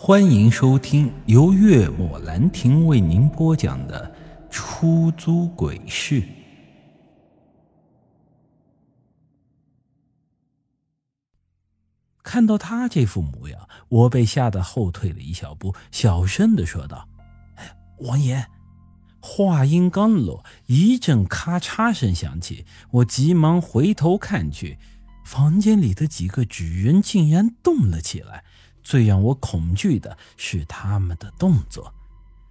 欢迎收听由月末兰亭为您播讲的《出租鬼市》。看到他这副模样，我被吓得后退了一小步，小声的说道：“王爷。”话音刚落，一阵咔嚓声响起，我急忙回头看去，房间里的几个纸人竟然动了起来。最让我恐惧的是他们的动作，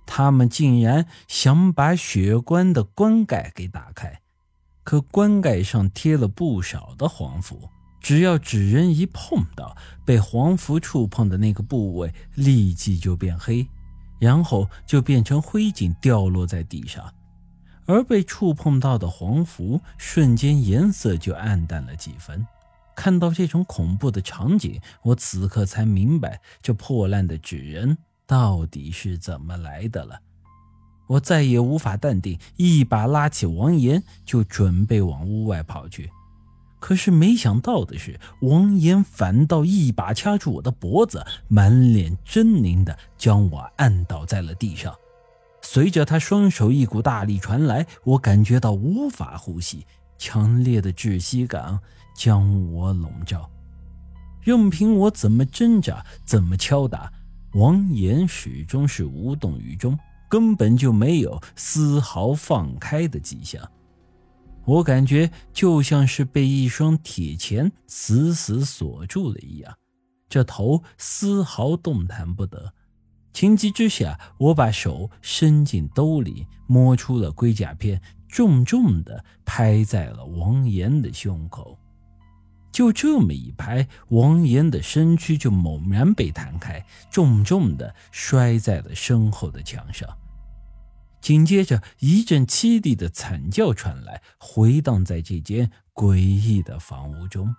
他们竟然想把血棺的棺盖给打开，可棺盖上贴了不少的黄符，只要纸人一碰到被黄符触碰的那个部位，立即就变黑，然后就变成灰烬掉落在地上，而被触碰到的黄符瞬间颜色就暗淡了几分。看到这种恐怖的场景，我此刻才明白这破烂的纸人到底是怎么来的了。我再也无法淡定，一把拉起王岩就准备往屋外跑去。可是没想到的是，王岩反倒一把掐住我的脖子，满脸狰狞的将我按倒在了地上。随着他双手一股大力传来，我感觉到无法呼吸。强烈的窒息感将我笼罩，任凭我怎么挣扎，怎么敲打，王岩始终是无动于衷，根本就没有丝毫放开的迹象。我感觉就像是被一双铁钳死死锁住了一样，这头丝毫动弹不得。情急之下，我把手伸进兜里，摸出了龟甲片。重重的拍在了王岩的胸口，就这么一拍，王岩的身躯就猛然被弹开，重重的摔在了身后的墙上。紧接着，一阵凄厉的惨叫传来，回荡在这间诡异的房屋中，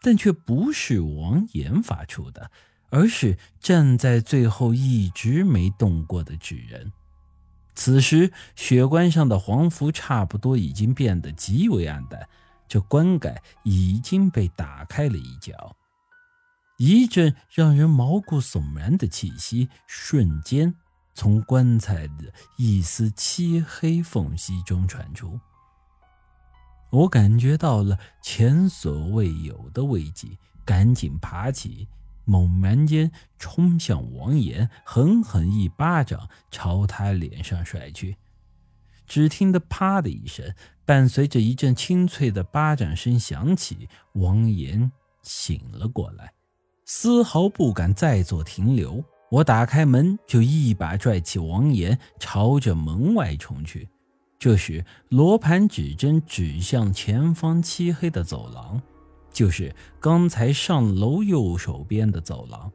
但却不是王岩发出的，而是站在最后一直没动过的纸人。此时，血棺上的黄符差不多已经变得极为暗淡，这棺盖已经被打开了一角，一阵让人毛骨悚然的气息瞬间从棺材的一丝漆黑缝隙中传出。我感觉到了前所未有的危机，赶紧爬起。猛然间冲向王岩，狠狠一巴掌朝他脸上甩去。只听得“啪”的一声，伴随着一阵清脆的巴掌声响起，王岩醒了过来，丝毫不敢再做停留。我打开门，就一把拽起王岩，朝着门外冲去。这时，罗盘指针指向前方漆黑的走廊。就是刚才上楼右手边的走廊，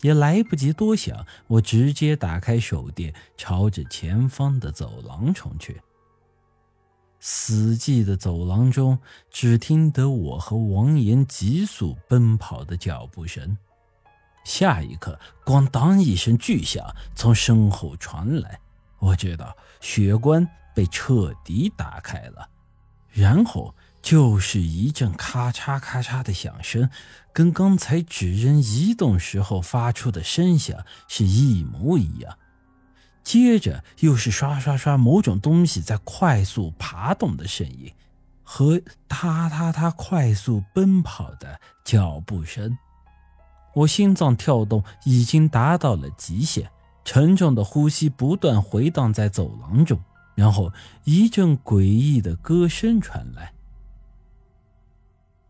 也来不及多想，我直接打开手电，朝着前方的走廊冲去。死寂的走廊中，只听得我和王岩急速奔跑的脚步声。下一刻，咣当一声巨响从身后传来，我知道血棺被彻底打开了，然后。就是一阵咔嚓咔嚓的响声，跟刚才纸人移动时候发出的声响是一模一样。接着又是刷刷刷某种东西在快速爬动的声音，和踏踏踏快速奔跑的脚步声。我心脏跳动已经达到了极限，沉重的呼吸不断回荡在走廊中，然后一阵诡异的歌声传来。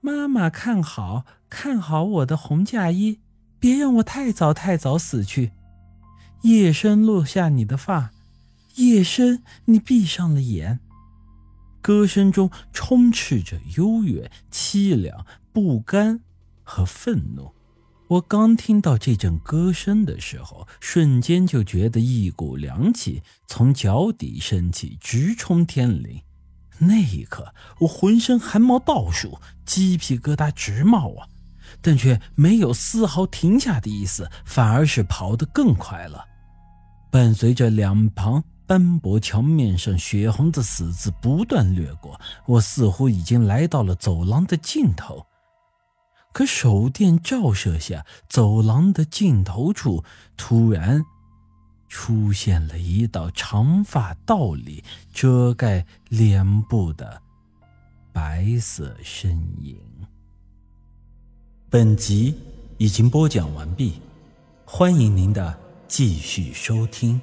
妈妈，看好，看好我的红嫁衣，别让我太早太早死去。夜深落下你的发，夜深你闭上了眼。歌声中充斥着幽怨、凄凉、不甘和愤怒。我刚听到这阵歌声的时候，瞬间就觉得一股凉气从脚底升起，直冲天灵。那一刻，我浑身汗毛倒竖，鸡皮疙瘩直冒啊！但却没有丝毫停下的意思，反而是跑得更快了。伴随着两旁斑驳墙面上血红的死字不断掠过，我似乎已经来到了走廊的尽头。可手电照射下，走廊的尽头处突然出现了一道长发倒立、遮盖脸部的白色身影。本集已经播讲完毕，欢迎您的继续收听。